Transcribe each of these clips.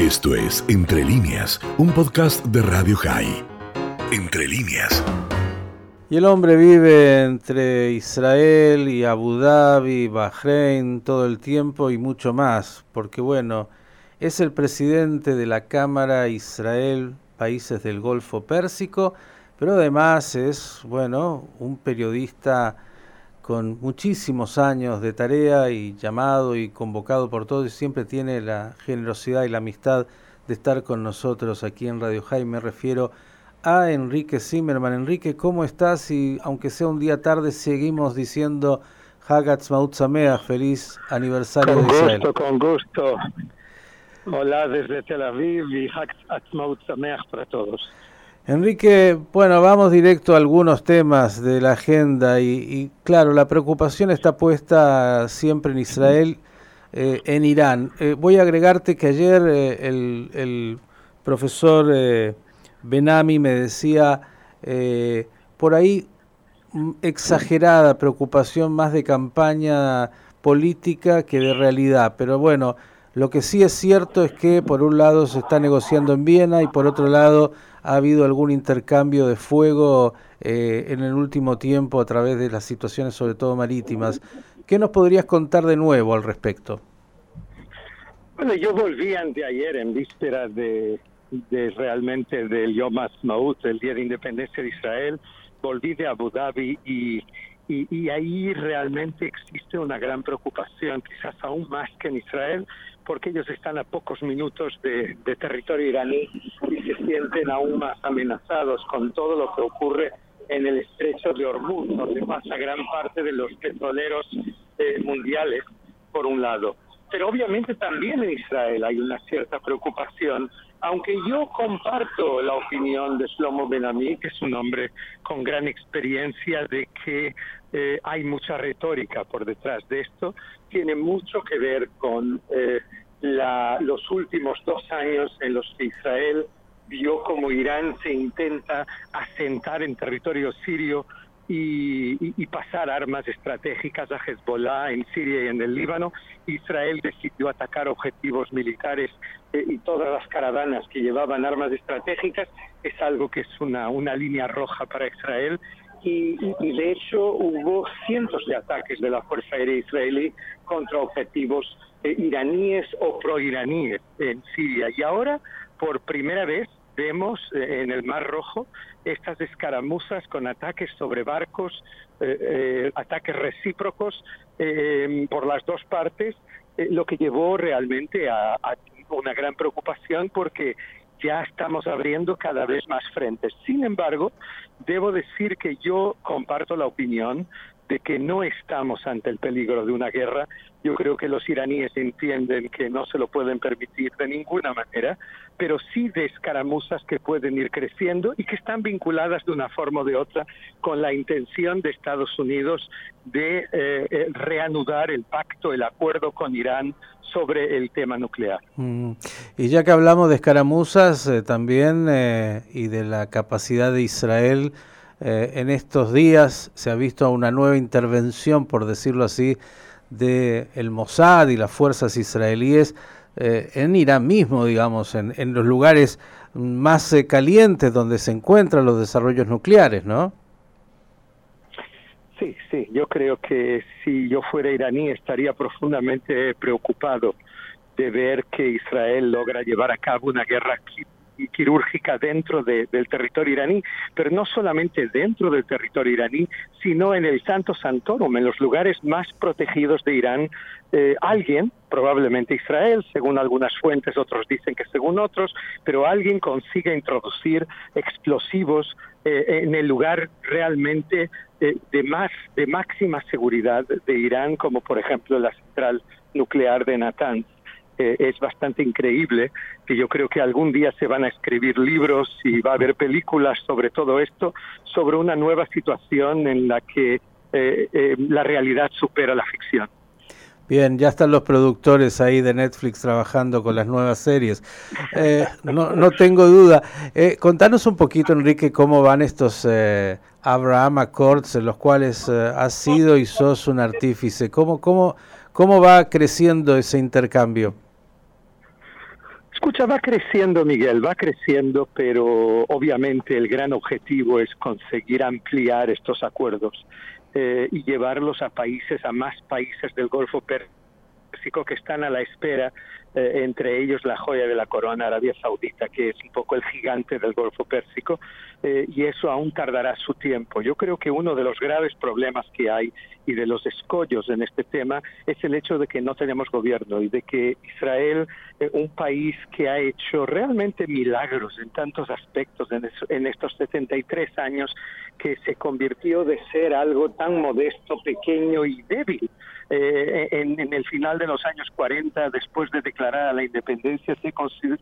Esto es Entre líneas, un podcast de Radio High. Entre líneas. Y el hombre vive entre Israel y Abu Dhabi, Bahrein, todo el tiempo y mucho más, porque bueno, es el presidente de la Cámara Israel, países del Golfo Pérsico, pero además es, bueno, un periodista con muchísimos años de tarea y llamado y convocado por todos y siempre tiene la generosidad y la amistad de estar con nosotros aquí en Radio Jaime. Me refiero a Enrique Zimmerman. Enrique, ¿cómo estás? Y aunque sea un día tarde, seguimos diciendo Hagatz Maut feliz aniversario con de Israel. Con gusto, con gusto. Hola desde Tel Aviv y Hagatz Maut para todos. Enrique, bueno, vamos directo a algunos temas de la agenda y, claro, la preocupación está puesta siempre en Israel, eh, en Irán. Eh, voy a agregarte que ayer eh, el, el, profesor Benami me decía por ahí mm, exagerada preocupación más de campaña política que de realidad, pero bueno, lo que sí es cierto es que por un lado se está negociando en Viena y por otro lado ha habido algún intercambio de fuego eh, en el último tiempo a través de las situaciones, sobre todo marítimas. ¿Qué nos podrías contar de nuevo al respecto? Bueno, yo volví anteayer en vísperas de, de realmente del Yom Ha'atzmaut, el Día de Independencia de Israel, volví de Abu Dhabi y, y, ahí realmente existe una gran preocupación, quizás aún más que en Israel, porque ellos están a pocos minutos de, territorio iraní y se sienten aún más amenazados con todo lo que ocurre en el estrecho de Hormuz, donde pasa gran parte de los petroleros eh, mundiales, por un lado. Pero obviamente también en Israel hay una cierta preocupación, aunque yo comparto la opinión de Shlomo Benami, que es un hombre con gran experiencia de que eh, hay mucha retórica por detrás de esto, tiene mucho que ver con eh, la, los últimos dos años en los que Israel vio como Irán se intenta asentar en territorio sirio y, pasar armas estratégicas a Hezbollah en Siria y en el Líbano. Israel decidió atacar objetivos militares eh, y todas las caravanas que llevaban armas estratégicas. Es algo que es una, una línea roja para Israel y, de hecho hubo cientos de ataques de la Fuerza Aérea Israelí contra objetivos eh, iraníes o proiraníes en Siria. Y ahora, por primera vez, vemos eh, en el Mar Rojo estas escaramuzas con ataques sobre barcos, eh, ataques recíprocos por las dos partes, lo que llevó realmente a, a una gran preocupación porque ya estamos abriendo cada vez más frentes. Sin embargo, debo decir que yo comparto la opinión de que no estamos ante el peligro de una guerra. Yo creo que los iraníes entienden que no se lo pueden permitir de ninguna manera, pero sí de escaramuzas que pueden ir creciendo y que están vinculadas de una forma o de otra con la intención de Estados Unidos de eh, eh, reanudar el pacto, el acuerdo con Irán sobre el tema nuclear. Mm. Y ya que hablamos de escaramuzas eh, también y de la capacidad de Israel, en estos días se ha visto una nueva intervención, por decirlo así, de el Mossad y las fuerzas israelíes eh, en Irán mismo, digamos, en, en los lugares más eh, calientes donde se encuentran los desarrollos nucleares, ¿no? Sí, sí, yo creo que si yo fuera iraní estaría profundamente preocupado de ver que Israel logra llevar a cabo una guerra quirúrgica dentro del territorio iraní, pero no solamente dentro del territorio iraní, sino en el Santo Santorum, en los lugares más protegidos de Irán. Eh, alguien, probablemente Israel, según algunas fuentes, otros dicen que según otros, pero alguien consigue introducir explosivos eh, en el lugar realmente de, de, más de máxima seguridad de Irán, como por ejemplo la central nuclear de Natanz es bastante increíble, que yo creo que algún día se van a escribir libros y va a haber películas sobre todo esto, sobre una nueva situación en la que eh, eh, la realidad supera la ficción. Bien, ya están los productores ahí de Netflix trabajando con las nuevas series. Eh, no, no, tengo duda. contanos un poquito, Enrique, cómo van estos Abraham Accords en los cuales has sido y sos un artífice. ¿Cómo, cómo, ¿Cómo va creciendo ese intercambio? Escucha, va creciendo, Miguel, va creciendo, pero obviamente el gran objetivo es conseguir ampliar estos acuerdos eh, y llevarlos a países, a más países del Golfo Pérsico que están a la espera eh, entre ellos la joya de la corona, Arabia Saudita, que es un poco el gigante del Golfo Pérsico, eh, y eso aún tardará su tiempo. Yo creo que uno de los graves problemas que hay y de los escollos en este tema es el hecho de que no tenemos gobierno y de que Israel, eh, un país que ha hecho realmente milagros en tantos aspectos en, en estos 73 años, que se convirtió de ser algo tan modesto, pequeño y débil eh, en, en, el final de los años 40, después de declarar la independencia, se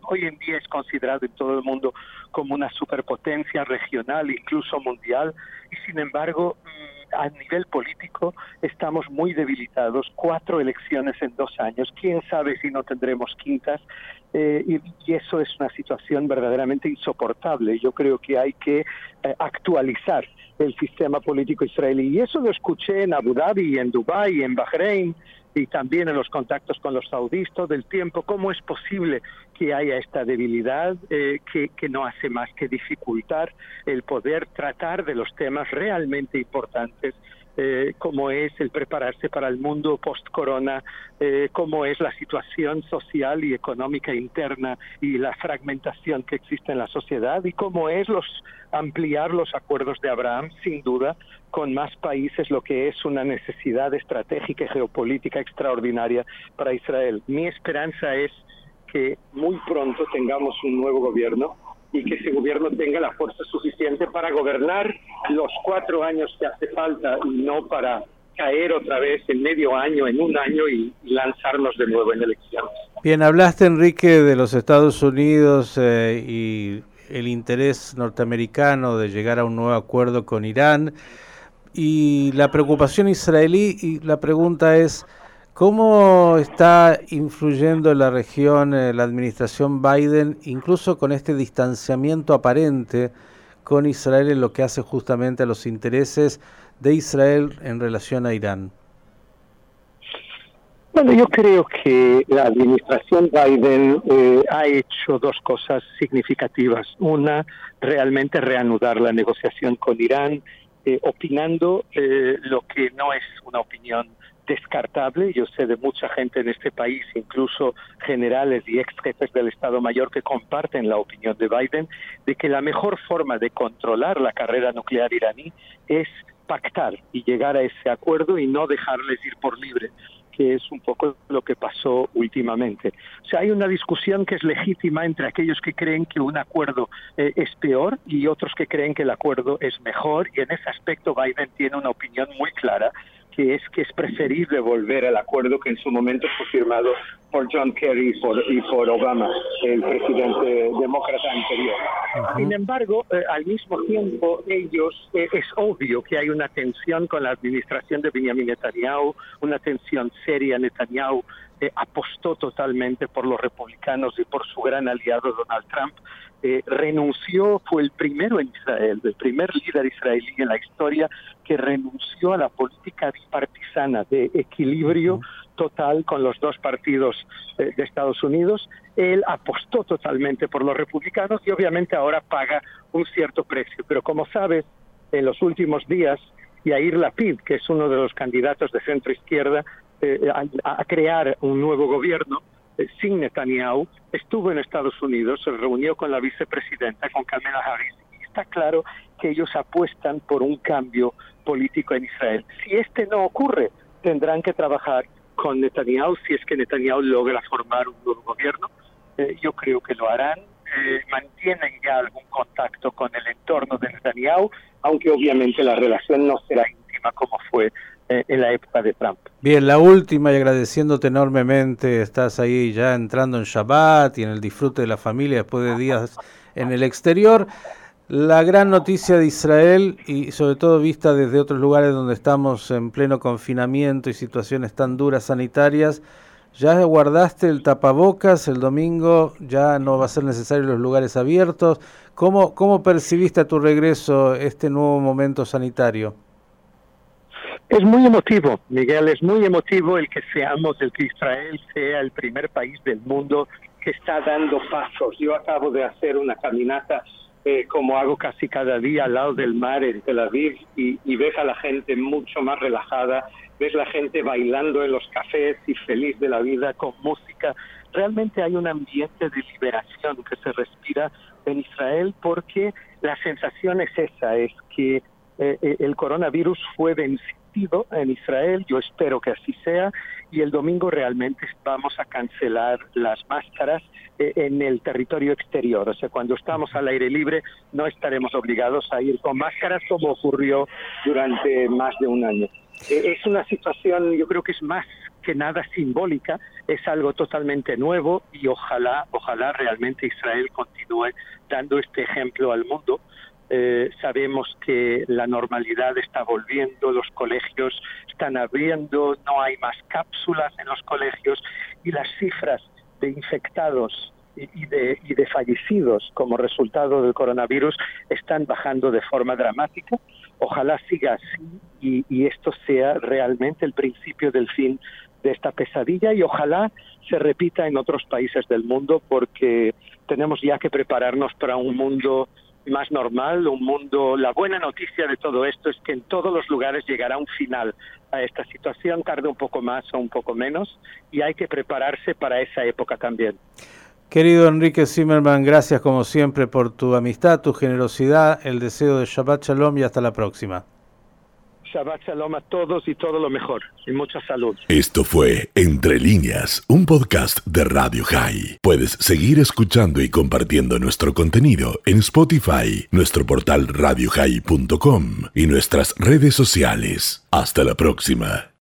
hoy en día es considerado en todo el mundo como una superpotencia regional, incluso mundial, y sin embargo, mm, a nivel político estamos muy debilitados. Cuatro elecciones en dos años. Quién sabe si no tendremos quintas. Eh, y, eso es una situación verdaderamente insoportable. Yo creo que hay que eh, actualizar el sistema político israelí. Y eso lo escuché en Abu Dhabi, en Dubái, en Bahrein y también en los contactos con los saudíes todo el tiempo. ¿Cómo es posible que haya esta debilidad eh, que, que no hace más que dificultar el poder tratar de los temas realmente importantes eh, como es el prepararse para el mundo post-corona, eh, cómo es la situación social y económica interna y la fragmentación que existe en la sociedad y cómo es los ampliar los acuerdos de Abraham, sin duda, con más países, lo que es una necesidad estratégica y geopolítica extraordinaria para Israel. Mi esperanza es que muy pronto tengamos un nuevo gobierno y que ese gobierno tenga la fuerza suficiente para gobernar los cuatro años que hace falta y no para caer otra vez en medio año, en un año y, lanzarnos de nuevo en elecciones. Bien, hablaste Enrique de los Estados Unidos eh, y el interés norteamericano de llegar a un nuevo acuerdo con Irán y la preocupación israelí y la pregunta es ¿Cómo está influyendo en la región eh, la administración Biden, incluso con este distanciamiento aparente con Israel en lo que hace justamente a los intereses de Israel en relación a Irán? Bueno, yo creo que la administración Biden eh, ha hecho dos cosas significativas. Una, realmente reanudar la negociación con Irán, eh, opinando eh, lo que no es una opinión descartable. Yo sé de mucha gente en este país, incluso generales y ex jefes del Estado Mayor, que comparten la opinión de Biden de que la mejor forma de controlar la carrera nuclear iraní es pactar y llegar a ese acuerdo y no dejarles ir por libre que es un poco lo que pasó últimamente. O sea, hay una discusión que es legítima entre aquellos que creen que un acuerdo eh, es peor y otros que creen que el acuerdo es mejor, y en ese aspecto Biden tiene una opinión muy clara que es que es preferible volver al acuerdo que en su momento fue firmado por John Kerry y por, y por Obama, el presidente demócrata anterior. Sin embargo, eh, al mismo tiempo, ellos, eh, es obvio que hay una tensión con la administración de Benjamin Netanyahu, una tensión seria. Netanyahu eh, apostó totalmente por los republicanos y por su gran aliado Donald Trump. Eh, renunció, fue el primero en Israel, el primer líder israelí en la historia que renunció a la política bipartisana de equilibrio total con los dos partidos eh, de Estados Unidos. Él apostó totalmente por los republicanos y obviamente ahora paga un cierto precio. Pero como sabes, en los últimos días, Yair Lapid, que es uno de los candidatos de centro izquierda eh, a, a crear un nuevo gobierno, eh, sin Netanyahu, estuvo en Estados Unidos, se reunió con la vicepresidenta, con Kamala Harris, y está claro que ellos apuestan por un cambio político en Israel. Si este no ocurre, tendrán que trabajar con Netanyahu si es que Netanyahu logra formar un nuevo gobierno. Eh, yo creo que lo harán. Eh, mantienen ya algún contacto con el entorno de Netanyahu, aunque obviamente la relación no será íntima como fue en la época de Trump. Bien, la última y agradeciéndote enormemente, estás ahí ya entrando en Shabbat y en el disfrute de la familia después de días en el exterior. La gran noticia de Israel y sobre todo vista desde otros lugares donde estamos en pleno confinamiento y situaciones tan duras sanitarias, ya guardaste el tapabocas el domingo, ya no va a ser necesario los lugares abiertos. ¿Cómo, cómo percibiste a tu regreso este nuevo momento sanitario? Es muy emotivo, Miguel, es muy emotivo el que seamos, el que Israel sea el primer país del mundo que está dando pasos. Yo acabo de hacer una caminata eh, como hago casi cada día al lado del mar en Tel Aviv y, ves a la gente mucho más relajada, ves la gente bailando en los cafés y feliz de la vida con música. Realmente hay un ambiente de liberación que se respira en Israel porque la sensación es esa, es que eh, eh, el coronavirus fue vencido en Israel, yo espero que así sea, y el domingo realmente vamos a cancelar las máscaras eh, en el territorio exterior. O sea, cuando estamos al aire libre no estaremos obligados a ir con máscaras como ocurrió durante más de un año. Eh, es una situación, yo creo que es más que nada simbólica, es algo totalmente nuevo y ojalá, ojalá realmente Israel continúe dando este ejemplo al mundo. Eh, sabemos que la normalidad está volviendo, los colegios están abriendo, no hay más cápsulas en los colegios y las cifras de infectados y de, y de fallecidos como resultado del coronavirus están bajando de forma dramática. Ojalá siga así y, y esto sea realmente el principio del fin de esta pesadilla y ojalá se repita en otros países del mundo porque tenemos ya que prepararnos para un mundo más normal, un mundo. La buena noticia de todo esto es que en todos los lugares llegará un final a esta situación, tarde un poco más o un poco menos, y hay que prepararse para esa época también. Querido Enrique Zimmerman, gracias como siempre por tu amistad, tu generosidad, el deseo de Shabbat Shalom y hasta la próxima. Shabbat Shalom a todos y todo lo mejor. Y mucha salud. Esto fue Entre Líneas, un podcast de Radio High. Puedes seguir escuchando y compartiendo nuestro contenido en Spotify, nuestro portal radiohigh.com y nuestras redes sociales. Hasta la próxima.